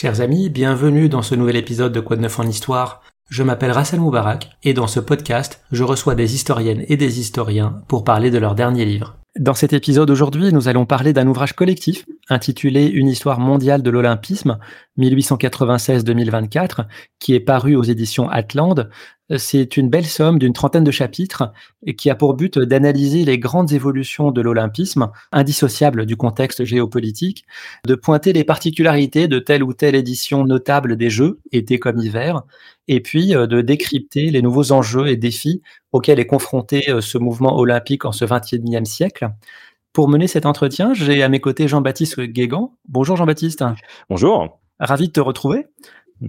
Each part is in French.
Chers amis, bienvenue dans ce nouvel épisode de Quoi de neuf en histoire. Je m'appelle Rassel Moubarak et dans ce podcast, je reçois des historiennes et des historiens pour parler de leur dernier livre. Dans cet épisode aujourd'hui, nous allons parler d'un ouvrage collectif intitulé Une histoire mondiale de l'Olympisme 1896-2024 qui est paru aux éditions Atlante. C'est une belle somme d'une trentaine de chapitres et qui a pour but d'analyser les grandes évolutions de l'olympisme, indissociables du contexte géopolitique, de pointer les particularités de telle ou telle édition notable des Jeux, été comme hiver, et puis euh, de décrypter les nouveaux enjeux et défis auxquels est confronté euh, ce mouvement olympique en ce 21e siècle. Pour mener cet entretien, j'ai à mes côtés Jean-Baptiste Guégan. Bonjour Jean-Baptiste. Bonjour. Ravi de te retrouver.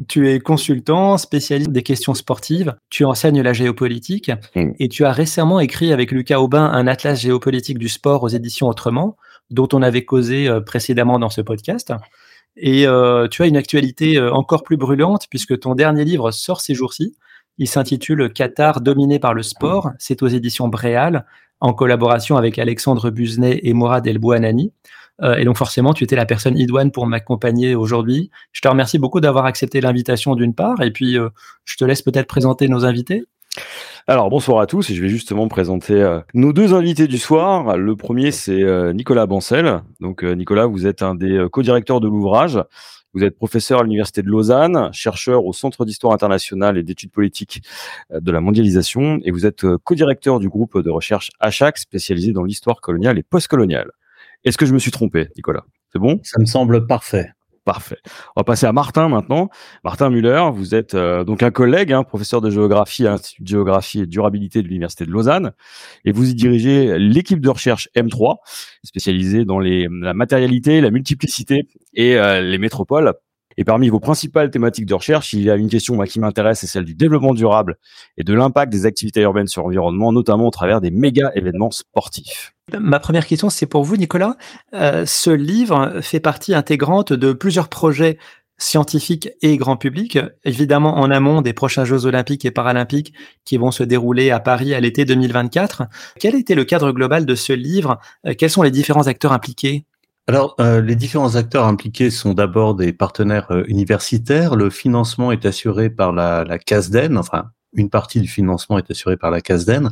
Tu es consultant, spécialiste des questions sportives, tu enseignes la géopolitique et tu as récemment écrit avec Lucas Aubin un atlas géopolitique du sport aux éditions Autrement, dont on avait causé euh, précédemment dans ce podcast. Et euh, tu as une actualité euh, encore plus brûlante puisque ton dernier livre sort ces jours-ci. Il s'intitule Qatar dominé par le sport. C'est aux éditions Bréal en collaboration avec Alexandre Buzenet et Mourad El Bouanani. Euh, et donc forcément, tu étais la personne idoine pour m'accompagner aujourd'hui. Je te remercie beaucoup d'avoir accepté l'invitation d'une part, et puis euh, je te laisse peut-être présenter nos invités. Alors bonsoir à tous et je vais justement présenter euh, nos deux invités du soir. Le premier c'est Nicolas Bancel. Donc Nicolas, vous êtes un des co-directeurs de l'ouvrage. Vous êtes professeur à l'université de Lausanne, chercheur au Centre d'histoire internationale et d'études politiques de la mondialisation et vous êtes co-directeur du groupe de recherche HAC spécialisé dans l'histoire coloniale et postcoloniale. Est-ce que je me suis trompé, Nicolas? C'est bon? Ça me semble parfait. Parfait. On va passer à Martin maintenant. Martin Muller, vous êtes euh, donc un collègue, hein, professeur de géographie à l'Institut de géographie et durabilité de l'Université de Lausanne, et vous y dirigez l'équipe de recherche M3, spécialisée dans les, la matérialité, la multiplicité et euh, les métropoles. Et parmi vos principales thématiques de recherche, il y a une question qui m'intéresse, c'est celle du développement durable et de l'impact des activités urbaines sur l'environnement, notamment au travers des méga événements sportifs. Ma première question, c'est pour vous, Nicolas. Euh, ce livre fait partie intégrante de plusieurs projets scientifiques et grand public, évidemment en amont des prochains Jeux olympiques et paralympiques qui vont se dérouler à Paris à l'été 2024. Quel était le cadre global de ce livre? Euh, Quels sont les différents acteurs impliqués? Alors, euh, les différents acteurs impliqués sont d'abord des partenaires universitaires. Le financement est assuré par la, la CASDEN, enfin une partie du financement est assurée par la CASDEN.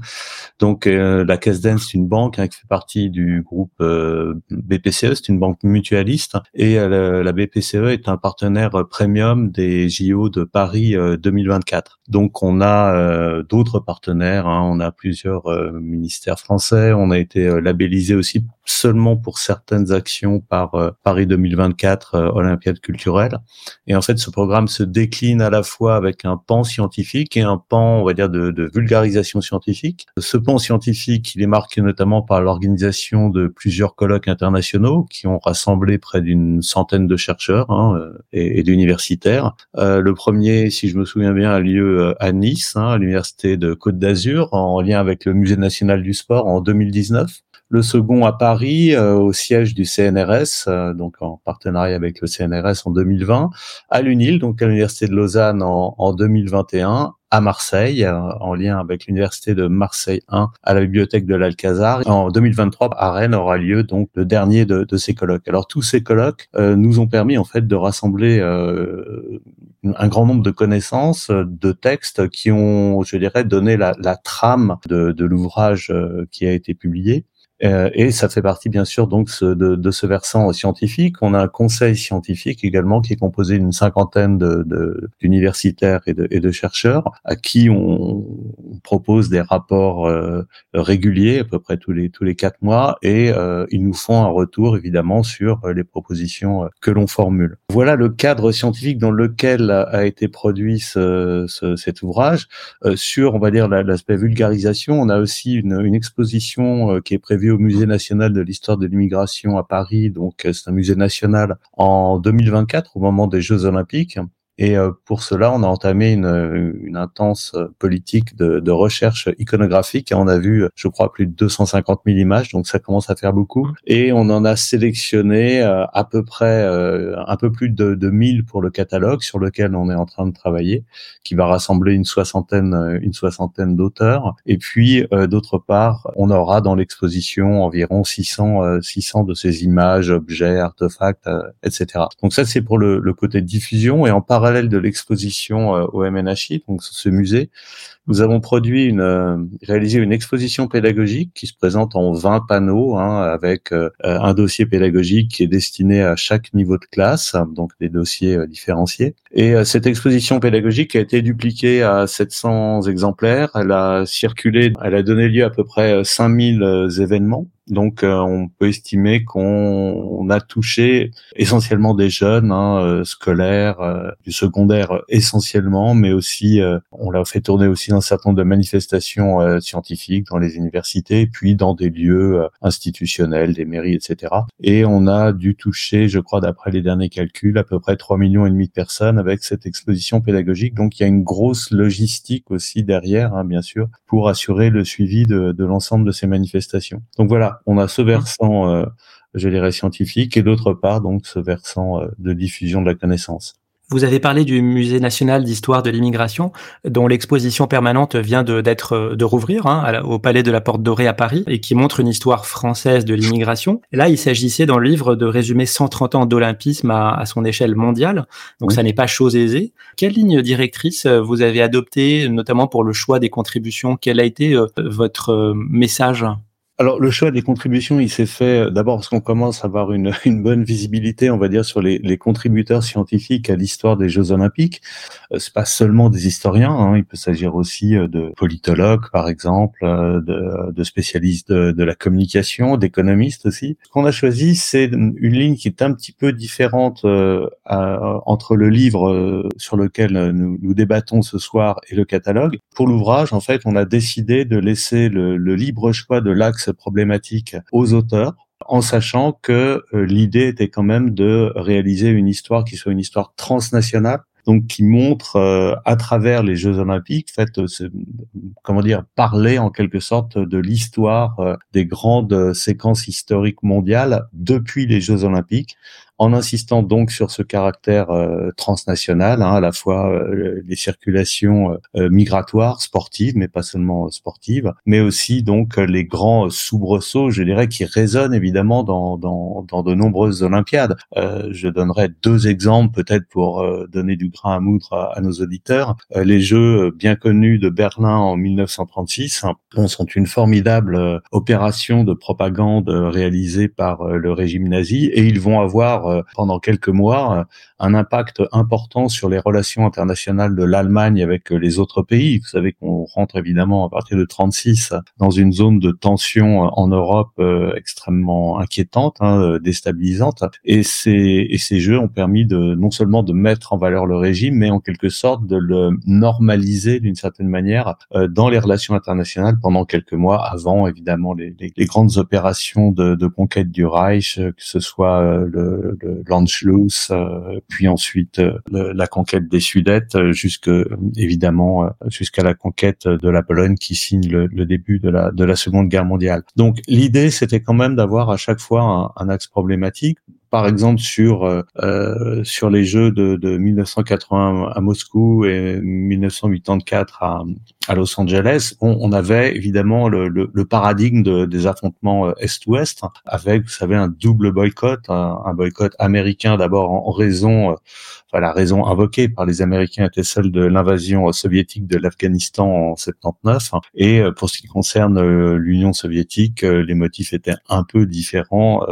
Donc euh, la CASDEN, c'est une banque hein, qui fait partie du groupe euh, BPCE, c'est une banque mutualiste. Et euh, la BPCE est un partenaire premium des JO de Paris 2024. Donc on a d'autres partenaires, hein. on a plusieurs ministères français, on a été labellisé aussi seulement pour certaines actions par Paris 2024 Olympiade culturelle. Et en fait, ce programme se décline à la fois avec un pan scientifique et un pan, on va dire, de, de vulgarisation scientifique. Ce pan scientifique, il est marqué notamment par l'organisation de plusieurs colloques internationaux qui ont rassemblé près d'une centaine de chercheurs hein, et, et d'universitaires. Euh, le premier, si je me souviens bien, a lieu euh, à Nice, hein, à l'université de Côte d'Azur, en lien avec le Musée national du sport en 2019 le second à Paris, euh, au siège du CNRS, euh, donc en partenariat avec le CNRS en 2020, à l'UNIL, donc à l'Université de Lausanne en, en 2021, à Marseille, euh, en lien avec l'université de Marseille 1 à la bibliothèque de l'Alcazar. En 2023, à Rennes aura lieu donc le dernier de, ces colloques. Alors tous ces colloques euh, nous ont permis en fait de rassembler euh, un grand nombre de connaissances, de textes qui ont, je dirais, donné la, trame de, de l'ouvrage qui a été publié. Euh, et ça fait partie bien sûr donc de, de, ce versant scientifique. On a un conseil scientifique également qui est composé d'une cinquantaine d'universitaires de, et, et, de, chercheurs à qui on, propose des rapports euh, réguliers à peu près tous les tous les quatre mois et euh, ils nous font un retour évidemment sur les propositions que l'on formule. Voilà le cadre scientifique dans lequel a été produit ce, ce, cet ouvrage. sur on va dire l'aspect vulgarisation, on a aussi une, une exposition qui est prévue au Musée national de l'histoire de l'immigration à Paris. Donc, euh, c'est un musée national en 2024 au moment des Jeux olympiques Et pour cela, on a entamé une, une intense politique de, de, recherche iconographique. Et on a vu, je crois, plus de 250 000 images, donc ça commence à faire beaucoup. Et on en a sélectionné à peu près un peu plus de, de 1000 pour le catalogue sur lequel on est en train de travailler, qui va rassembler une soixantaine, une soixantaine d'auteurs. Et puis, d'autre part, on aura dans l'exposition environ 600, 600 de ces images, objets, artefacts, etc. Donc ça, c'est pour le, le, côté diffusion. Et en parallèle de l'exposition euh, au MNHI, donc ce musée, nous avons produit une, euh, réalisé une exposition pédagogique qui se présente en 20 panneaux, hein, avec euh, un dossier pédagogique qui est destiné à chaque niveau de classe, donc des dossiers différenciés. Et cette exposition pédagogique a été dupliquée à 700 exemplaires. Elle a circulé, elle a donné lieu à peu près 5000 événements donc, euh, on peut estimer qu'on a touché essentiellement des jeunes, hein, euh, scolaires, euh, du secondaire essentiellement, mais aussi on l'a fait tourner aussi un certain nombre de manifestations scientifiques dans les universités, puis dans des lieux institutionnels, des mairies, etc. Et on a dû toucher, je crois, d'après les derniers calculs, à peu près 3 millions et demi de personnes avec cette exposition pédagogique. Donc, il y a une grosse logistique aussi derrière, hein, bien sûr, pour assurer le suivi de, de l'ensemble de ces manifestations. Donc voilà, on a ce versant, euh, je dirais, scientifique, et d'autre part, donc, ce versant euh, de diffusion de la connaissance. Vous avez parlé du Musée national d'histoire de l'immigration, dont l'exposition permanente vient de, d'être euh, de rouvrir hein, au Palais de la Porte Dorée à Paris, et qui montre une histoire française de l'immigration. Là, il s'agissait dans le livre de résumer 130 ans d'olympisme à, son échelle mondiale, donc ça n'est pas chose aisée. Quelle ligne directrice vous avez adoptée, notamment pour le choix des contributions? Quel a été votre message? Alors le choix des contributions, il s'est fait euh, d'abord parce qu'on commence à avoir une, une, bonne visibilité, on va dire, sur les, les contributeurs scientifiques à l'histoire des Jeux Olympiques. Euh, c'est pas seulement des historiens, hein, il peut s'agir aussi euh, de politologues, par exemple, de, de spécialistes de, de, la communication, d'économistes aussi. Ce qu'on a choisi, c'est une ligne qui est un petit peu différente entre le livre sur lequel nous, nous, débattons ce soir et le catalogue. Pour l'ouvrage, en fait, on a décidé de laisser le, le libre choix de l'axe problématique aux auteurs en sachant que euh, l'idée était quand même de réaliser une histoire qui soit une histoire transnationale donc qui montre euh, à travers les Jeux Olympiques, fait, euh, comment dire, parler en quelque sorte de l'histoire des grandes séquences historiques mondiales depuis les Jeux Olympiques, en insistant donc sur ce caractère euh, transnational, hein, à la fois euh, les circulations euh, migratoires, sportives, mais pas seulement sportives, mais aussi donc les grands soubresauts, je dirais, qui résonnent évidemment dans, dans, dans de nombreuses Olympiades. je donnerai deux exemples peut-être pour donner du grain à moudre à, nos auditeurs. les Jeux bien connus de Berlin en 1936 hein, sont une formidable opération de propagande réalisée par le régime nazi et ils vont avoir euh, pendant quelques mois euh, un impact important sur les relations internationales de l'Allemagne avec euh, les autres pays. Vous savez qu'on rentre évidemment à partir de 36 dans une zone de tension en Europe extrêmement inquiétante, hein, déstabilisante. Et ces, et ces jeux ont permis de non seulement de mettre en valeur le régime, mais en quelque sorte de le normaliser d'une certaine manière dans les relations internationales pendant quelques mois avant évidemment les, les, grandes opérations de, de, conquête du Reich, que ce soit le, le l'Anschluss, euh, puis ensuite euh, la conquête des Sudètes, euh, jusque évidemment jusqu'à la conquête de la Pologne qui signe le, début de la de la Seconde Guerre mondiale. Donc l'idée c'était quand même d'avoir à chaque fois un, un axe problématique par exemple sur euh, sur les Jeux de, de 1980 à Moscou et 1984 à, à Los Angeles, on, on avait évidemment le, le, le paradigme de, des affrontements Est-Ouest avec, vous savez, un double boycott, un, un boycott américain d'abord en, raison enfin, la raison invoquée par les Américains était celle de l'invasion soviétique de l'Afghanistan en 79. Et euh, pour ce qui concerne euh, l'Union soviétique, euh, les motifs étaient un peu différents,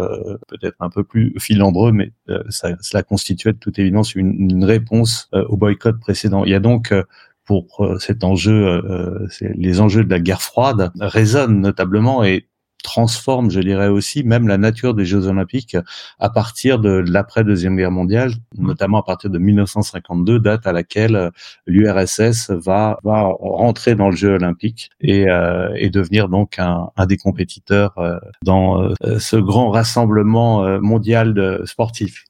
peut-être un peu plus filandreux, mais ça, cela constituait de toute évidence une, une réponse au boycott précédent. Il y a donc pour cet enjeu, les enjeux de la guerre froide résonnent notablement et transforme, je dirais aussi, même la nature des Jeux Olympiques à partir de l'après Deuxième Guerre mondiale, notamment à partir de 1952, date à laquelle euh, l'URSS va, va rentrer dans le jeu olympique et, euh, et devenir donc un, un des compétiteurs euh, dans ce grand rassemblement mondial de sportif.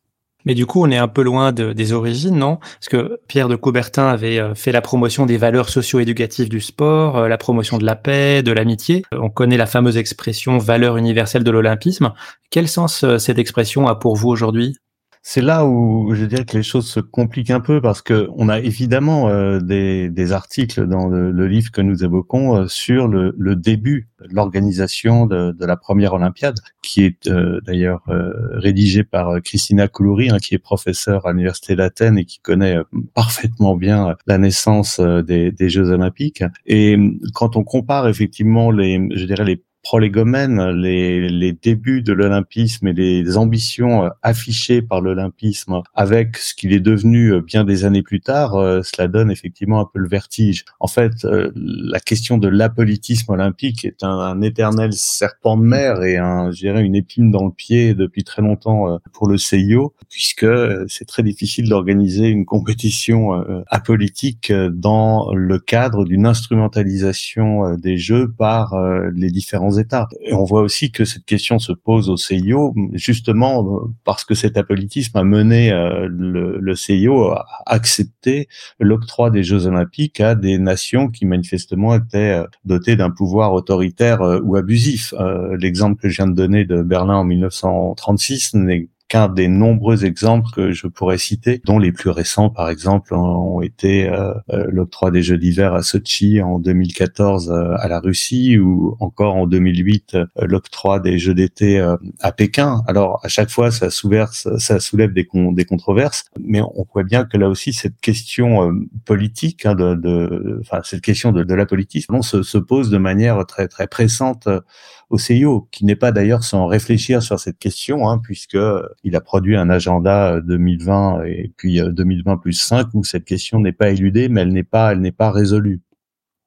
Mais du coup, on est un peu loin de, des origines, non? Parce que Pierre de Coubertin avait euh, fait la promotion des valeurs socio-éducatives du sport, euh, la promotion de la paix, de l'amitié. On connaît la fameuse expression valeur universelle de l'olympisme. Quel sens euh, cette expression a pour vous aujourd'hui? C'est là où je dirais que les choses se compliquent un peu parce que on a évidemment euh, des, articles dans le, livre que nous évoquons euh, sur le, début de l'organisation de, la première Olympiade, qui est euh, d'ailleurs rédigé par Christina Koulouri, hein, qui est professeure à l'université d'Athènes et qui connaît parfaitement bien la naissance des, des Jeux Olympiques. Et quand on compare effectivement les, je dirais les prolégomène, les, les débuts de l'olympisme et les ambitions euh, affichées par l'olympisme avec ce qu'il est devenu euh, bien des années plus tard, euh, cela donne effectivement un peu le vertige. En fait, la question de l'apolitisme olympique est un, éternel serpent de mer et un, je dirais, une épine dans le pied depuis très longtemps pour le CIO, puisque c'est très difficile d'organiser une compétition apolitique dans le cadre d'une instrumentalisation des jeux par les différents Et on voit aussi que cette question se pose au CIO, justement parce que cet apolitisme a mené euh, le, CIO à accepter l'octroi des Jeux Olympiques à des nations qui manifestement étaient euh, dotées d'un pouvoir autoritaire euh, ou abusif. L'exemple que je viens de donner de Berlin en 1936 n'est qu'un des nombreux exemples que je pourrais citer, dont les plus récents, par exemple, ont été euh, euh, l'octroi des Jeux d'hiver à Sochi en 2014 euh, à la Russie ou encore en 2008 l'octroi des Jeux d'été à Pékin. Alors à chaque fois, ça, ça soulève des, des controverses, mais on voit bien que là aussi cette question politique, hein, de, de, enfin cette question de, de la politique, se, se pose de manière très très pressante au CIO, qui n'est pas d'ailleurs sans réfléchir sur cette question, hein, puisque il a produit un agenda 2020 et puis 2020 euh, plus 5 où cette question n'est pas éludée, mais elle n'est pas, elle n'est pas résolue.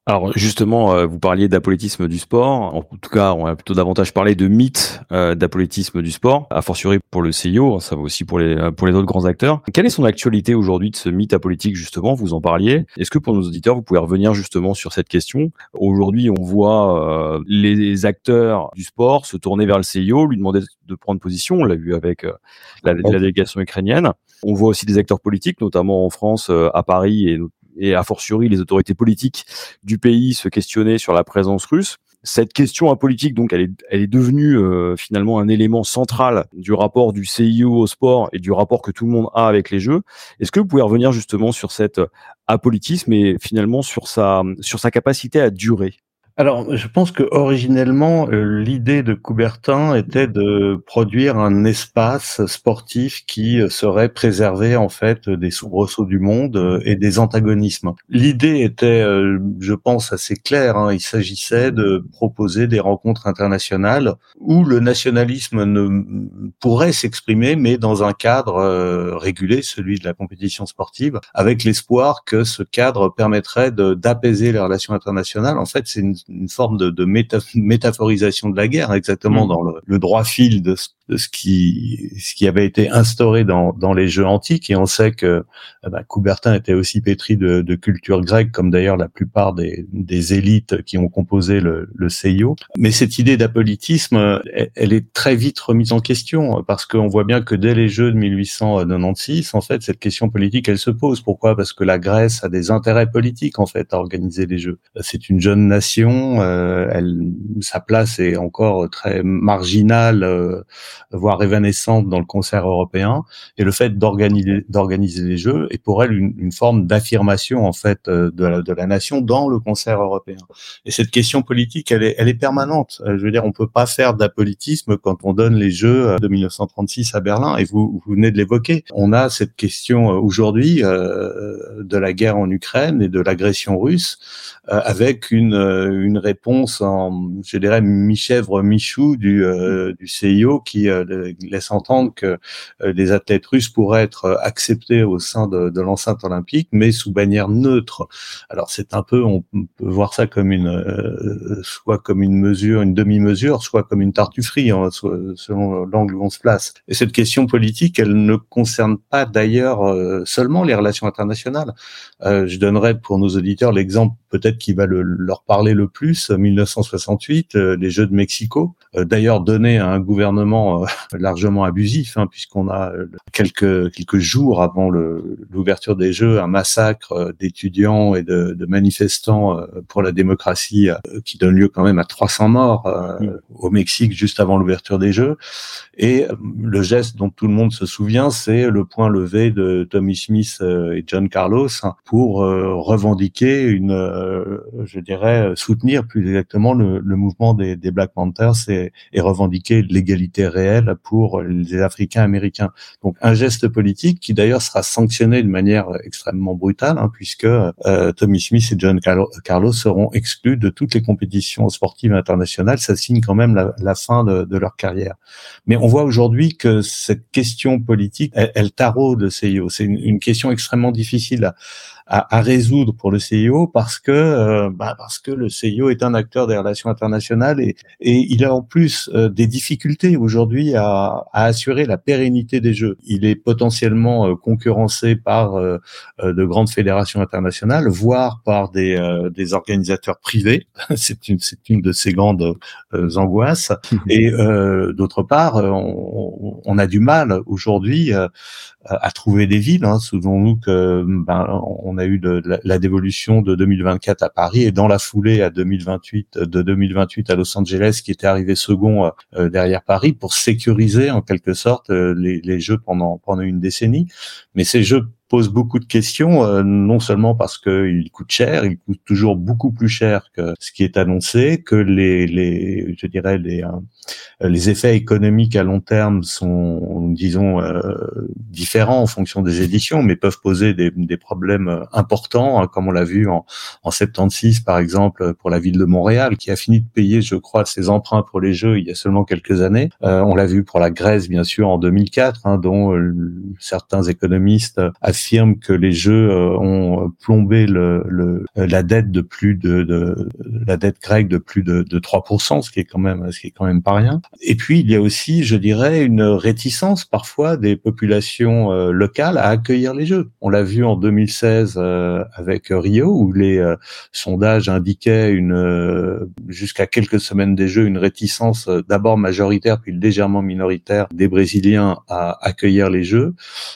Alors justement, euh, vous parliez d'apolitisme du sport. En tout cas, on a plutôt davantage parlé de mythe euh, d'apolitisme du sport, a fortiori pour le CIO, ça va aussi pour les pour les autres grands acteurs. Quelle est son actualité aujourd'hui de ce mythe apolitique justement? Vous en parliez. Est-ce que pour nos auditeurs, vous pouvez revenir justement sur cette question? Aujourd'hui, on voit euh, les acteurs du sport se tourner vers le CIO, lui demander de prendre position. On l'a vu avec la, la, délégation ukrainienne. On voit aussi des acteurs politiques, notamment en France, à Paris et et a fortiori les autorités politiques du pays se questionner sur la présence russe. Cette question apolitique, donc, elle est, elle est devenue euh, finalement un élément central du rapport du CIO au sport et du rapport que tout le monde a avec les Jeux. Est-ce que vous pouvez revenir justement sur cet apolitisme et finalement sur sa, sur sa capacité à durer? Alors, je pense que originellement, euh, l'idée de Coubertin était de produire un espace sportif qui euh, serait préservé en fait des soubresauts du monde euh, et des antagonismes. L'idée était, je pense, assez claire. Hein. Il s'agissait de proposer des rencontres internationales où le nationalisme ne pourrait s'exprimer, mais dans un cadre régulé, celui de la compétition sportive, avec l'espoir que ce cadre permettrait d'apaiser les relations internationales. En fait, c'est une une forme de, de métaphorisation de la guerre, exactement mm. dans le, le, droit fil de ce, ce, qui, ce qui avait été instauré dans, dans les jeux antiques. Et on sait que eh ben, Coubertin était aussi pétri de, de culture grecque, comme d'ailleurs la plupart des, des, élites qui ont composé le, le CIO. Mais cette idée d'apolitisme, elle, elle, est très vite remise en question, parce qu'on voit bien que dès les jeux de 1896, en fait, cette question politique, elle se pose. Pourquoi? Parce que la Grèce a des intérêts politiques, en fait, à organiser les jeux. C'est une jeune nation euh, elle, sa place est encore très marginale, euh, voire évanescente dans le concert européen. Et le fait d'organiser d'organiser les Jeux est pour elle une, une forme d'affirmation en fait euh, de la, de la nation dans le concert européen. Et cette question politique, elle est, elle est permanente. Je veux dire, on peut pas faire d'apolitisme quand on donne les Jeux de 1936 à Berlin. Et vous, vous venez de l'évoquer. On a cette question aujourd'hui euh, de la guerre en Ukraine et de l'agression russe avec une, une réponse en, je dirais, mi-chèvre, mi-chou du, euh, du CIO qui euh, laisse entendre que euh, les athlètes russes pourraient être acceptés au sein de, de l'enceinte olympique, mais sous bannière neutre. Alors c'est un peu, on peut voir ça comme une, soit comme une mesure, une demi-mesure, soit comme une tartufferie, hein, selon l'angle où on se place. Et cette question politique, elle ne concerne pas d'ailleurs seulement les relations internationales. je donnerai pour nos auditeurs l'exemple peut-être qui va leur parler le plus, 1968, les Jeux de Mexico, d'ailleurs donné à un gouvernement largement abusif, hein, puisqu'on a quelques quelques jours avant l'ouverture des Jeux un massacre d'étudiants et de, de, manifestants pour la démocratie qui donne lieu quand même à 300 morts mm. au Mexique juste avant l'ouverture des Jeux. Et le geste dont tout le monde se souvient, c'est le point levé de Tommy Smith euh, et John Carlos hein, pour euh, revendiquer une, euh, je dirais, soutenir plus exactement le, mouvement des, Black Panthers et, et revendiquer l'égalité réelle pour les Africains américains. Donc un geste politique qui d'ailleurs sera sanctionné de manière extrêmement brutale, hein, puisque Tommy Smith et John Carlos seront exclus de toutes les compétitions sportives internationales. Ça signe quand même la, fin de, de leur carrière. Mais on voit aujourd'hui que cette question politique, elle, elle taraude le CIO. C'est une, question extrêmement difficile à, à, résoudre pour le CIO parce que euh, bah parce que le CIO est un acteur des relations internationales et, et il a en plus euh, des difficultés aujourd'hui à, à, assurer la pérennité des Jeux. Il est potentiellement euh, concurrencé par de grandes fédérations internationales, voire par des, des organisateurs privés. c'est une c'est une de ces grandes angoisses. et d'autre part, on, on, a du mal aujourd'hui à trouver des villes. Hein. Souvenons-nous que ben, on a eu de, la, dévolution de 2024 à Paris et dans la foulée à 2028 de 2028 à Los Angeles qui était arrivé second euh, derrière Paris pour sécuriser en quelque sorte euh, les, les, jeux pendant pendant une décennie. Mais ces jeux pose beaucoup de questions, euh, non seulement parce qu'il coûte cher, il coûte toujours beaucoup plus cher que ce qui est annoncé, que les, les je dirais les euh, les effets économiques à long terme sont, disons, euh, différents en fonction des éditions, mais peuvent poser des, des problèmes importants, hein, comme on l'a vu en, en 76 par exemple pour la ville de Montréal, qui a fini de payer, je crois, ses emprunts pour les Jeux il y a seulement quelques années. on l'a vu pour la Grèce, bien sûr, en 2004, hein, dont certains économistes affirme que les jeux euh, ont plombé le, la dette de plus de, la dette grecque de plus de, de 3%, ce qui est quand même ce qui est quand même pas rien. Et puis il y a aussi, je dirais, une réticence parfois des populations euh, locales à accueillir les jeux. On l'a vu en 2016 euh, avec Rio où les sondages indiquaient une jusqu'à quelques semaines des jeux une réticence d'abord majoritaire puis légèrement minoritaire des Brésiliens à accueillir les jeux.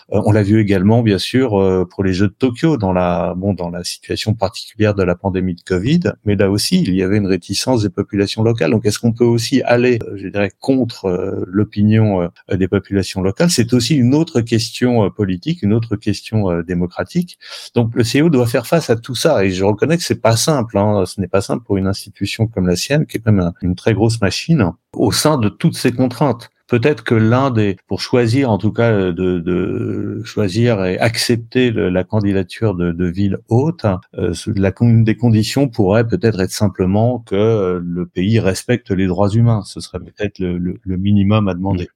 on l'a vu également bien sûr euh, pour les Jeux de Tokyo dans la situation particulière de la pandémie de Covid, mais là aussi il y avait une réticence des populations locales. Donc est-ce qu'on peut aussi aller, euh, je dirais, contre euh, l'opinion des populations locales? C'est aussi une autre question politique, une autre question démocratique. Donc le CEO doit faire face à tout ça et je reconnais que c'est pas simple. Hein. Ce n'est pas simple pour une institution comme la sienne, qui est quand même une très grosse machine, au sein de toutes ces contraintes peut-être que l'un des, pour choisir en tout cas de, de choisir et accepter la candidature de, de ville haute, euh, la, une des conditions pourrait peut-être être simplement que euh, le pays respecte les droits humains. Ce serait peut-être le, le, minimum à demander.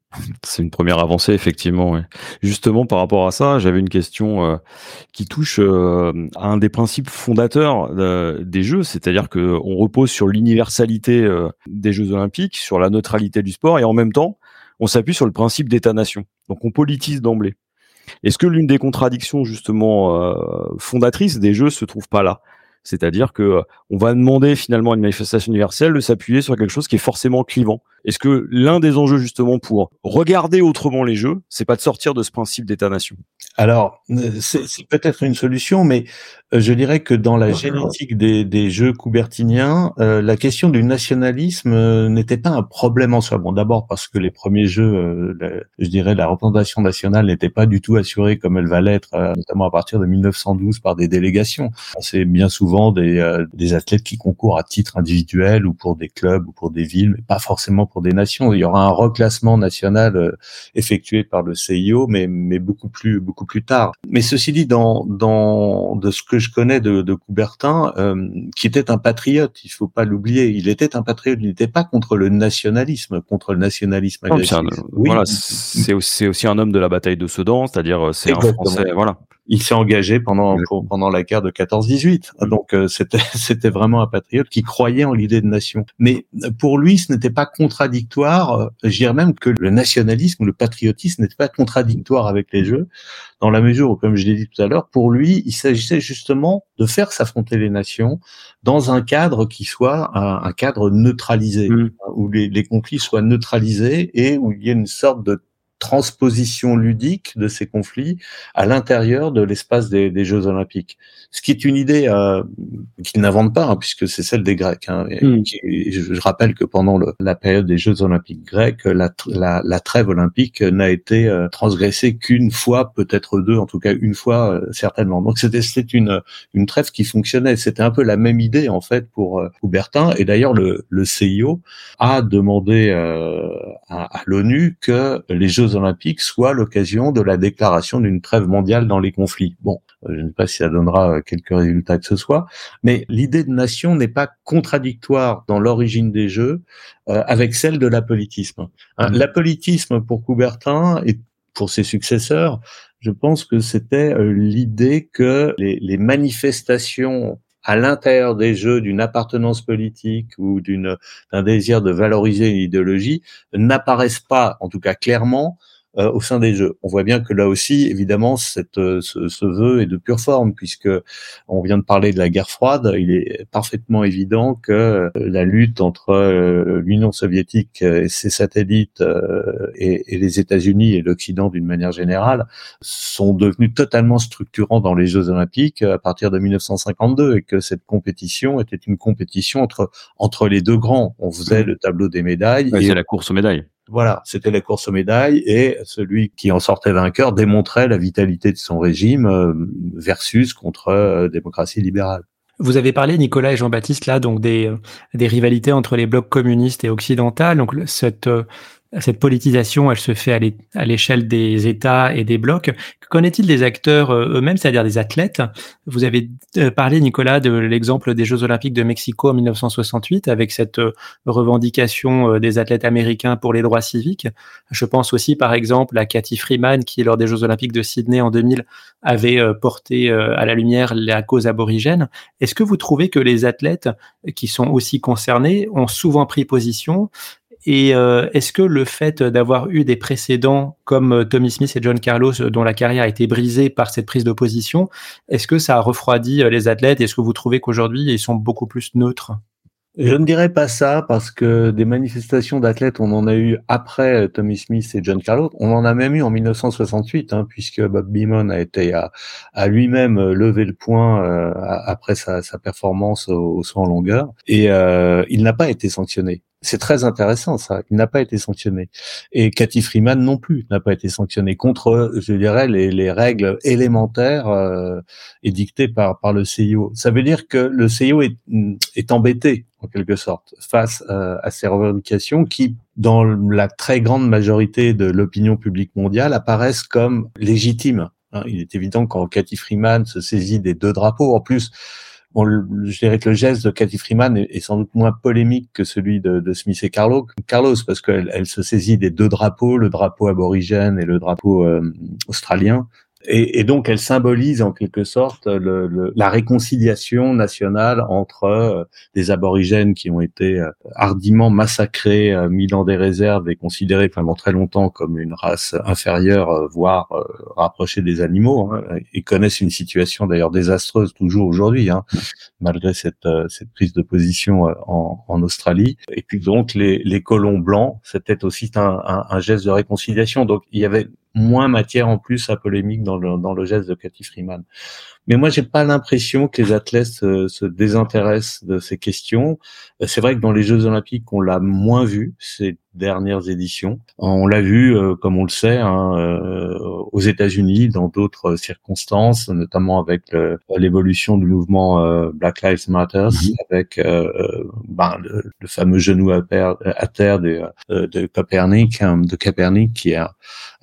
C'est une première avancée, effectivement. Justement, par rapport à ça, j'avais une question euh, qui touche euh, à un des principes fondateurs des Jeux, c'est-à-dire que on repose sur l'universalité des Jeux Olympiques, sur la neutralité du sport, et en même temps, on s'appuie sur le principe d'État-nation. Donc on politise d'emblée. Est-ce que l'une des contradictions justement euh, fondatrices des jeux se trouve pas là? C'est-à-dire que euh, on va demander finalement à une manifestation universelle de s'appuyer sur quelque chose qui est forcément clivant. Est-ce que l'un des enjeux justement pour regarder autrement les jeux, c'est pas de sortir de ce principe d'État-nation? Alors, euh, c'est peut-être une solution, mais euh, je dirais que dans la génétique des, des jeux coubertiniens, la question du nationalisme n'était pas un problème en soi. Bon, d'abord parce que les premiers jeux, je dirais, la représentation nationale n'était pas du tout assurée comme elle va l'être, notamment à partir de 1912 par des délégations. C'est bien souvent des, euh, des athlètes qui concourent à titre individuel ou pour des clubs ou pour des villes, mais pas forcément pour des nations. Il y aura un reclassement national euh, effectué par le CIO, mais, mais beaucoup plus beaucoup plus tard. Mais ceci dit, dans, dans de ce que je connais de, de Coubertin, euh, qui était un patriote, il faut pas l'oublier, il était un patriote, il n'était pas contre le nationalisme, contre le nationalisme agressif. oui, voilà, c'est aussi, aussi un homme de la bataille de Sedan, c'est-à-dire c'est un Français, voilà il s'est engagé pendant pendant la guerre de 14-18. Mm. Donc euh, c'était c'était vraiment un patriote qui croyait en l'idée de nation. Mais pour lui, ce n'était pas contre contradictoire. Je dirais même que le nationalisme, le patriotisme n'était pas contradictoire avec les Jeux, dans la mesure où, comme je l'ai dit tout à l'heure, pour lui, il s'agissait justement de faire s'affronter les nations dans un cadre qui soit un, cadre neutralisé, mmh. où les, les conflits soient neutralisés et où il y ait une sorte de transposition ludique de ces conflits à l'intérieur de l'espace des, des, Jeux Olympiques. Ce qui est une idée euh, qu'il n'invente pas, hein, puisque c'est celle des Grecs. Hein, hmm. je, rappelle que pendant le, la période des Jeux Olympiques grecs, la, la, la trêve olympique n'a été euh, transgressée qu'une fois, peut-être deux, en tout cas une fois euh, certainement. Donc c'était une, une trêve qui fonctionnait. C'était un peu la même idée en fait pour euh, Coubertin. Et d'ailleurs le, le CIO a demandé à, à l'ONU que les Jeux olympiques soit l'occasion de la déclaration d'une trêve mondiale dans les conflits. Bon, euh, je ne sais pas si ça donnera euh, quelques résultats que ce soit, mais l'idée de nation n'est pas contradictoire dans l'origine des Jeux euh, avec celle de l'apolitisme. Hein, mmh. L'apolitisme pour Coubertin et pour ses successeurs, je pense que c'était l'idée que les, les manifestations à l'intérieur des jeux d'une appartenance politique ou d'une d'un désir de valoriser une idéologie n'apparaissent pas, en tout cas clairement, euh, au sein des jeux. On voit bien que là aussi, évidemment, cette, euh, ce, ce, vœu est de pure forme, puisque on vient de parler de la guerre froide. Il est parfaitement évident que euh, la lutte entre l'Union soviétique et ses satellites et, et les États-Unis et l'Occident d'une manière générale sont devenus totalement structurants dans les Jeux olympiques à partir de 1952, et que cette compétition était une compétition entre entre les deux grands. On faisait mmh. le tableau des médailles. et c'est la course aux médailles. Voilà, c'était la course aux médailles et celui qui en sortait vainqueur démontrait la vitalité de son régime euh, versus contre euh, démocratie libérale. Vous avez parlé, Nicolas et Jean-Baptiste, là, donc des, euh, des rivalités entre les blocs communistes et occidentaux. Donc cette cette politisation, elle se fait à l'échelle des États et des blocs. Qu'en est-il des acteurs euh, eux-mêmes, c'est-à-dire des athlètes? Vous avez euh, parlé, Nicolas, de l'exemple des Jeux olympiques de Mexico en 1968, avec cette euh, revendication des athlètes américains pour les droits civiques. Je pense aussi, par exemple, à Cathy Freeman, qui, lors des Jeux olympiques de Sydney en 2000, avait porté à la lumière la cause aborigène. Est-ce que vous trouvez que les athlètes qui sont aussi concernés ont souvent pris position? Et euh, est-ce que le fait d'avoir eu des précédents comme euh, Tommy Smith et John Carlos, euh, dont la carrière a été brisée par cette prise d'opposition, est-ce que ça a refroidi les athlètes? Est-ce que vous trouvez qu'aujourd'hui, ils sont beaucoup plus neutres? Je ne dirais pas ça parce que des manifestations d'athlètes, on en a eu après Tommy Smith et John Carlos. On en a même eu en 1968, hein, puisque Bob Beamon a été à, lui-même lever le point après sa, sa, performance au, au saut en longueur, et euh, il n'a pas été sanctionné. C'est très intéressant ça. Il n'a pas été sanctionné et Cathy Freeman non plus n'a pas été sanctionné contre, je dirais, les, les règles élémentaires euh, édictées par par le CIO. Ça veut dire que le CIO est, est embêté en quelque sorte face euh, à ces revendications qui, dans la très grande majorité de l'opinion publique mondiale, apparaissent comme légitimes. Hein. il est évident quand Cathy Freeman se saisit des deux drapeaux, en plus je dirais que le geste de Cathy Freeman est, sans doute moins polémique que celui de, Smith et Carlo, Carlos, parce qu'elle elle se saisit des deux drapeaux, le drapeau aborigène et le drapeau euh, australien, et, donc, elle symbolise en quelque sorte le, le, la réconciliation nationale entre euh, des aborigènes qui ont été euh, hardiment massacrés, euh, mis dans des réserves et considérés pendant très longtemps comme une race inférieure, voire rapprochée des animaux, hein, et connaissent une situation d'ailleurs désastreuse toujours aujourd'hui, hein, malgré cette, cette prise de position en, en, Australie. Et puis donc, les, les colons blancs, c'était aussi un, un, un geste de réconciliation. Donc, il y avait moins matière en plus à polémique dans le, dans le geste de Cathy Freeman. Mais moi, j'ai pas l'impression que les athlètes se, se, désintéressent de ces questions. C'est vrai que dans les Jeux Olympiques, on l'a moins vu ces dernières éditions. On l'a vu, euh, comme on le sait, hein, euh, aux États-Unis, dans d'autres circonstances, notamment avec l'évolution du mouvement euh, Black Lives Matter, mhm. avec ben, le, fameux genou à, à terre de, de Copernic, hein, de Copernic, qui a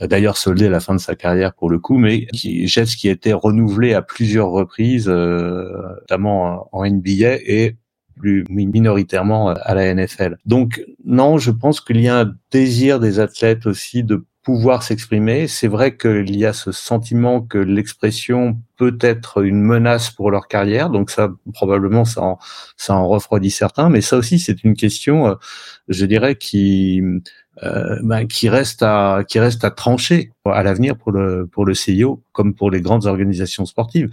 d'ailleurs soldé à la fin de sa carrière pour le coup, mais qui geste qui a été renouvelé à plusieurs reprises, notamment en NBA et plus minoritairement à la NFL. Donc non, je pense qu'il y a un désir des athlètes aussi de pouvoir s'exprimer. C'est vrai qu'il y a ce sentiment que l'expression peut être une menace pour leur carrière, donc ça probablement ça en, ça en refroidit certains, mais ça aussi c'est une question, euh, je dirais, qui euh, ben, qui reste à qui reste à trancher à l'avenir pour le pour le CIO comme pour les grandes organisations sportives.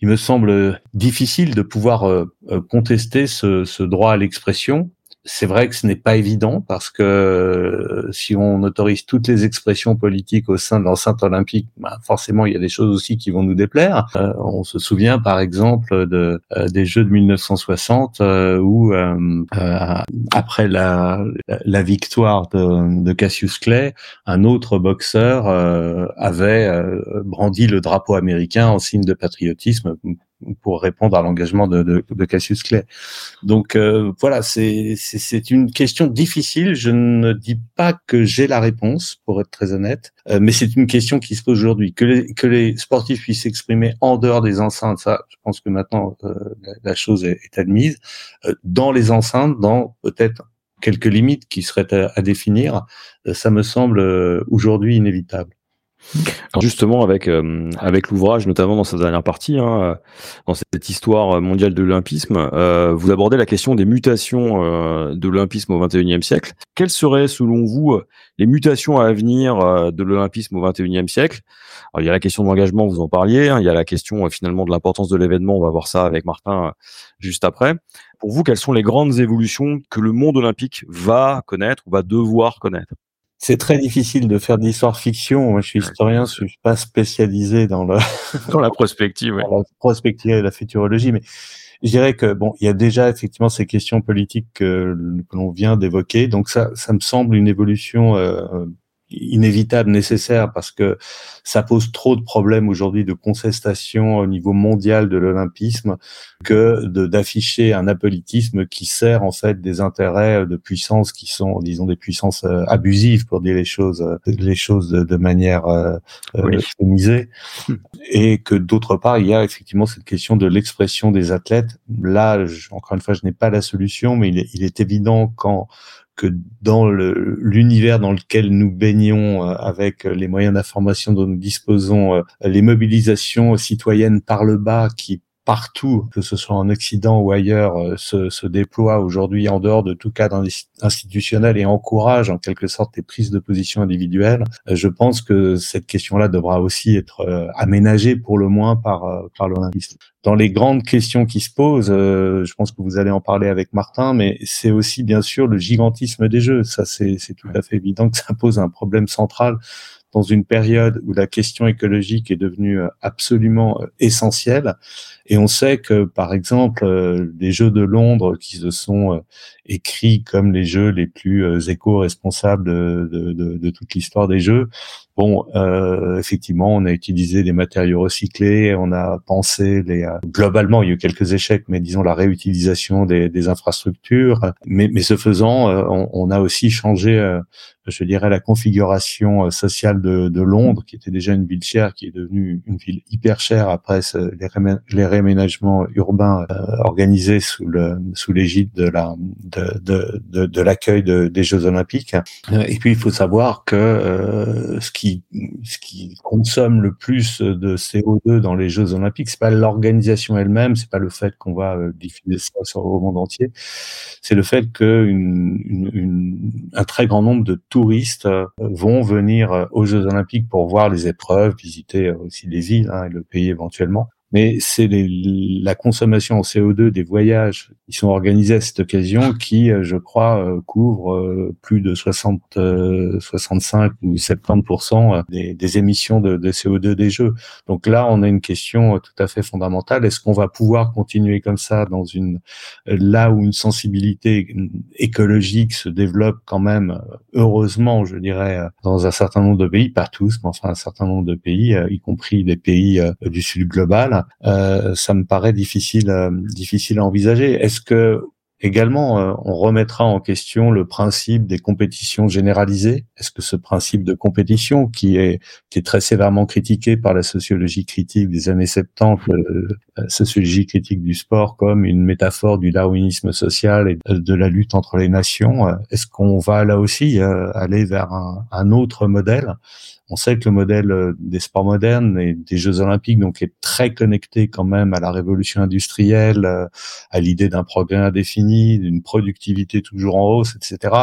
Il me semble difficile de pouvoir euh, contester ce, ce droit à l'expression c'est vrai que ce n'est pas évident parce que euh, si on autorise toutes les expressions politiques au sein de l'enceinte olympique, bah, forcément il y a des choses aussi qui vont nous déplaire. Euh, on se souvient par exemple de euh, des Jeux de 1960 où après la, la victoire de, de, Cassius Clay, un autre boxeur avait brandi le drapeau américain en signe de patriotisme pour répondre à l'engagement de, de, de, Cassius Clay. Donc euh, voilà, c'est une question difficile. Je ne dis pas que j'ai la réponse, pour être très honnête, euh, mais c'est une question qui se pose aujourd'hui. Que les, que les sportifs puissent s'exprimer en dehors des enceintes, ça, je pense que maintenant euh, la, chose est, admise. dans les enceintes, dans peut-être quelques limites qui seraient à, à définir, ça me semble aujourd'hui inévitable. Alors justement, avec euh, avec l'ouvrage, notamment dans sa dernière partie, hein, euh, dans cette histoire mondiale de l'olympisme, euh, vous abordez la question des mutations euh, de l'olympisme au XXIe siècle. Quelles seraient, selon vous, les mutations à venir de l'olympisme au XXIe siècle? Alors, Il y a la question de l'engagement, vous en parliez. Hein, il y a la question finalement de l'importance de l'événement. On va voir ça avec Martin juste après. Pour vous, quelles sont les grandes évolutions que le monde olympique va connaître ou va devoir connaître? C'est très difficile de faire de l'histoire fiction. Moi, je suis historien, je suis pas spécialisé dans le dans la prospective, ouais. la prospective et la futurologie, mais je dirais que bon, il y a déjà effectivement ces questions politiques que, l'on vient d'évoquer, donc ça, ça me semble une évolution euh, inévitable, nécessaire, parce que ça pose trop de problèmes aujourd'hui de contestation au niveau mondial de l'olympisme que d'afficher un apolitisme qui sert en fait des intérêts de puissance qui sont, disons, des puissances euh, abusives pour dire les choses, euh, les choses de, manière euh, féminisée, et que d'autre part il y a effectivement cette question de l'expression des athlètes. Là, encore une fois, je n'ai pas la solution, mais il est, il est évident quand que dans l'univers dans lequel nous baignons euh, avec les moyens d'information dont nous disposons, euh, les mobilisations citoyennes par le bas qui partout, que ce soit en Occident ou ailleurs, euh, se, se déploie aujourd'hui en dehors de tout cadre institutionnel et encourage en quelque sorte les prises de position individuelles. Je pense que cette question-là devra aussi être aménagée pour le moins par, par l'Olympisme dans les grandes questions qui se posent, euh, je pense que vous allez en parler avec Martin, mais c'est aussi bien sûr le gigantisme des jeux. Ça, c'est tout à fait évident que ça pose un problème central dans une période où la question écologique est devenue euh, absolument euh, essentielle. Et on sait que, par exemple, les Jeux de Londres, qui se sont écrits comme les Jeux les plus éco-responsables de, de, de, toute l'histoire des Jeux, Bon, euh, effectivement, on a utilisé des matériaux recyclés, on a pensé les euh, globalement, il y a eu quelques échecs, mais disons la réutilisation des, des infrastructures. Mais, mais ce faisant, euh, on, on, a aussi changé, euh, je dirais, la configuration sociale de, de, Londres, qui était déjà une ville chère, qui est devenue une ville hyper chère après les, réaménagements urbains organisés sous le sous l'égide de la de de, de, de l'accueil des Jeux Olympiques. Et puis, il faut savoir que ce qui ce qui consomme le plus de CO2 dans les Jeux Olympiques, c'est pas l'organisation elle-même, c'est pas le fait qu'on va euh, diffuser ça sur le monde entier, c'est le fait que un très grand nombre de touristes euh, vont venir euh, aux Jeux Olympiques pour voir les épreuves, visiter aussi les villes hein, et le pays éventuellement mais c'est la consommation en CO2 des voyages qui sont organisés à cette occasion qui, euh, je crois, euh, couvre euh, plus de 60, 65 ou 70 des, des, émissions de, de, CO2 des Jeux. Donc là, on a une question tout à fait fondamentale. Est-ce qu'on va pouvoir continuer comme ça dans une là où une sensibilité écologique se développe quand même, heureusement, je dirais, dans un certain nombre de pays, pas tous, mais enfin un certain nombre de pays, y compris des pays du Sud global. Euh, ça me paraît difficile, euh, difficile à envisager. Est-ce que Également, euh, on remettra en question le principe des compétitions généralisées? Est-ce que ce principe de compétition, qui est, qui est très sévèrement critiqué par la sociologie critique des années 70, la sociologie critique du sport comme une métaphore du darwinisme social et de la lutte entre les nations, est-ce qu'on va là aussi aller vers un autre modèle? On sait que le modèle euh, des sports modernes et des Jeux olympiques donc est très connecté quand même à la révolution industrielle, euh, à l'idée d'un progrès indéfini, d'une productivité toujours en hausse, etc.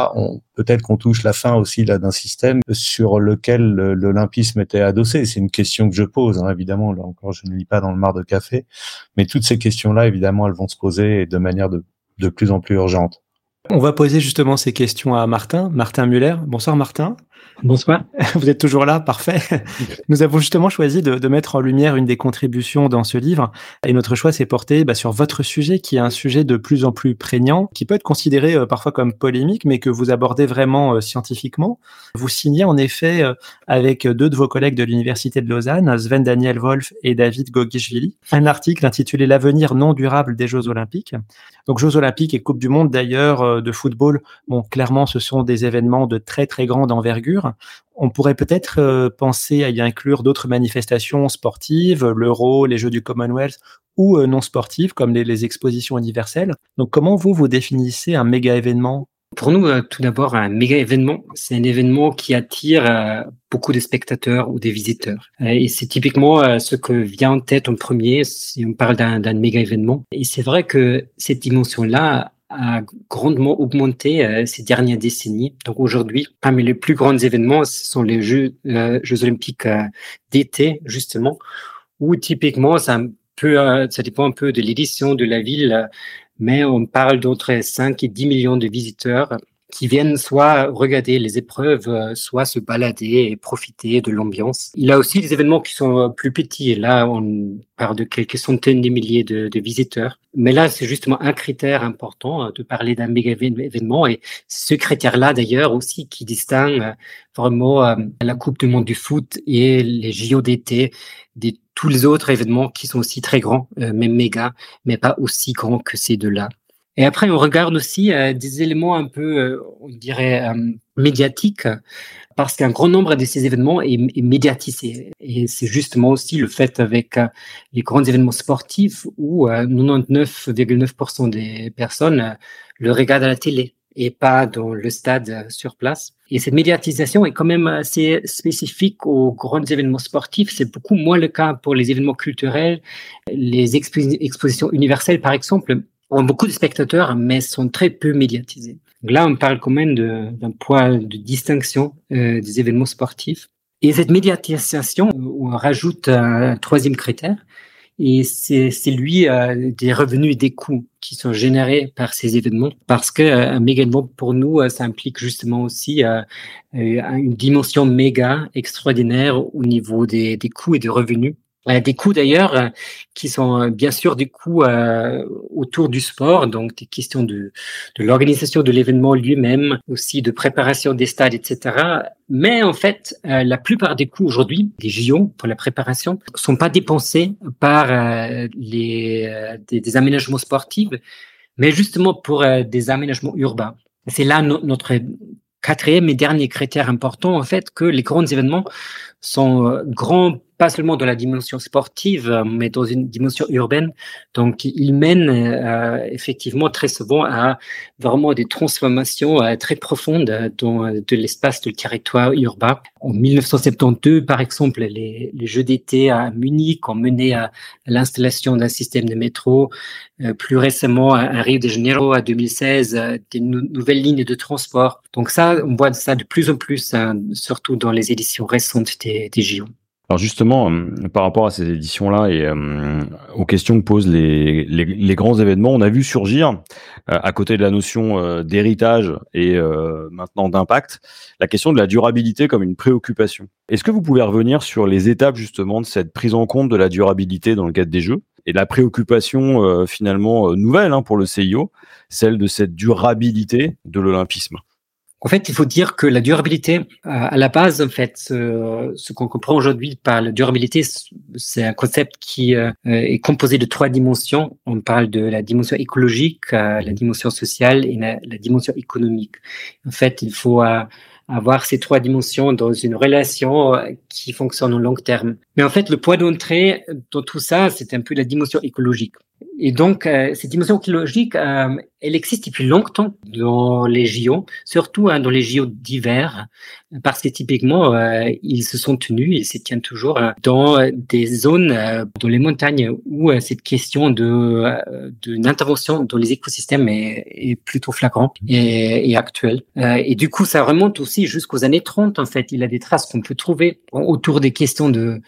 peut-être qu'on touche la fin aussi là d'un système sur lequel l'olympisme était adossé. C'est une question que je pose, hein, évidemment. Là encore, je ne lis pas dans le mar de café, mais toutes ces questions-là, évidemment, elles vont se poser de manière de, de plus en plus urgente. On va poser justement ces questions à Martin, Martin Muller. Bonsoir Martin. Bonsoir. Vous êtes toujours là, parfait. Nous avons justement choisi de, de, mettre en lumière une des contributions dans ce livre, et notre choix s'est porté bah, sur votre sujet, qui est un sujet de plus en plus prégnant, qui peut être considéré euh, parfois comme polémique, mais que vous abordez vraiment euh, scientifiquement. Vous signez en effet euh, avec deux de vos collègues de l'université de Lausanne, Sven Daniel Wolf et David Gogishvili, un article intitulé L'avenir non durable des Jeux Olympiques. Donc Jeux Olympiques et Coupe du Monde d'ailleurs de football, bon clairement ce sont des événements de très très grande envergure on pourrait peut-être euh, penser à y inclure d'autres manifestations sportives, l'Euro, les Jeux du Commonwealth ou euh, non sportives comme les, expositions universelles. Donc comment vous, vous définissez un méga événement? Pour nous, euh, tout d'abord, un méga événement, c'est un événement qui attire beaucoup de spectateurs ou des visiteurs. Et c'est typiquement ce que vient en tête en premier si on parle d'un méga événement. Et c'est vrai que cette dimension-là a grandement augmenté euh, ces dernières décennies. Donc aujourd'hui, parmi les plus grands événements, ce sont les Jeux, euh, Jeux olympiques euh, d'été, justement, où typiquement, ça, peut, ça dépend un peu de l'édition de la ville, mais on parle d'entre 5 et 10 millions de visiteurs qui viennent soit regarder les épreuves, euh, soit se balader et profiter de l'ambiance. Il y a aussi des événements qui sont euh, plus petits. Et là, on parle de quelques centaines de milliers de, de visiteurs. Mais là, c'est justement un critère important euh, de parler d'un méga événement. Et ce critère-là, d'ailleurs, aussi qui distingue vraiment la Coupe du monde du foot et les JO d'été des tous les autres événements qui sont aussi très grands, même méga, mais pas aussi grands que ces deux-là. Et après, on regarde aussi euh, des éléments un peu, euh, on dirait, euh, médiatiques, parce qu'un grand nombre de ces événements est, est médiatisé. Et c'est justement aussi le fait avec les grands événements sportifs où 99,9% des personnes le regardent à la télé et pas dans le stade sur place. Et cette médiatisation est quand même assez spécifique aux grands événements sportifs. C'est beaucoup moins le cas pour les événements culturels, les expositions universelles, par exemple ont beaucoup de spectateurs, mais sont très peu médiatisés. Là, on parle quand même d'un point de distinction euh, des événements sportifs. Et cette médiatisation, on rajoute un troisième critère, et c'est lui euh, des revenus et des coûts qui sont générés par ces événements, parce que euh, un méga événement pour nous, euh, ça implique justement aussi euh, une dimension méga extraordinaire au niveau des, des coûts et des revenus euh, des coûts d'ailleurs euh, qui sont euh, bien sûr des coûts autour du sport, donc des questions de, de l'organisation de l'événement lui-même, aussi de préparation des stades, etc. Mais en fait, la plupart des coûts aujourd'hui, des JO pour la préparation, sont pas dépensés par les, des, des, aménagements sportifs, mais justement pour des aménagements urbains. C'est là notre quatrième et dernier critère important, en fait, que les grands événements sont grands pas seulement dans la dimension sportive, mais dans une dimension urbaine. Donc, il mène euh, effectivement très souvent à vraiment des transformations euh, très profondes dans de l'espace du territoire urbain. En 1972, par exemple, les, les Jeux d'été à Munich ont mené à, l'installation d'un système de métro. Euh, plus récemment, à, Rio de Janeiro, à 2016, des nouvelles lignes de transport. Donc ça, on voit ça de plus en plus, hein, surtout dans les éditions récentes des, des JO. Alors justement, euh, par rapport à ces éditions-là et euh, aux questions que posent les, grands événements, on a vu surgir, euh, à côté de la notion d'héritage et maintenant d'impact, la question de la durabilité comme une préoccupation. Est-ce que vous pouvez revenir sur les étapes justement de cette prise en compte de la durabilité dans le cadre des Jeux et la préoccupation finalement nouvelle hein, pour le CIO, celle de cette durabilité de l'olympisme? En fait, il faut dire que la durabilité, à la base, en fait, ce, qu'on comprend aujourd'hui par la durabilité, c'est un concept qui euh, est composé de trois dimensions. On parle de la dimension écologique, euh, la dimension sociale et la, dimension économique. En fait, il faut euh, avoir ces trois dimensions dans une relation qui fonctionne au long terme. Mais en fait, le point d'entrée dans tout ça, c'est un peu la dimension écologique. Et donc, euh, cette dimension écologique, euh, elle existe depuis longtemps dans les JO, surtout hein, dans les JO d'hiver, parce que typiquement, euh, ils se sont tenus, ils se tiennent toujours dans des zones, dans les montagnes, où cette question de d'une intervention dans les écosystèmes est, est plutôt flagrante et, et actuelle. et du coup, ça remonte aussi jusqu'aux années 30, en fait. Il y a des traces qu'on peut trouver autour des questions de,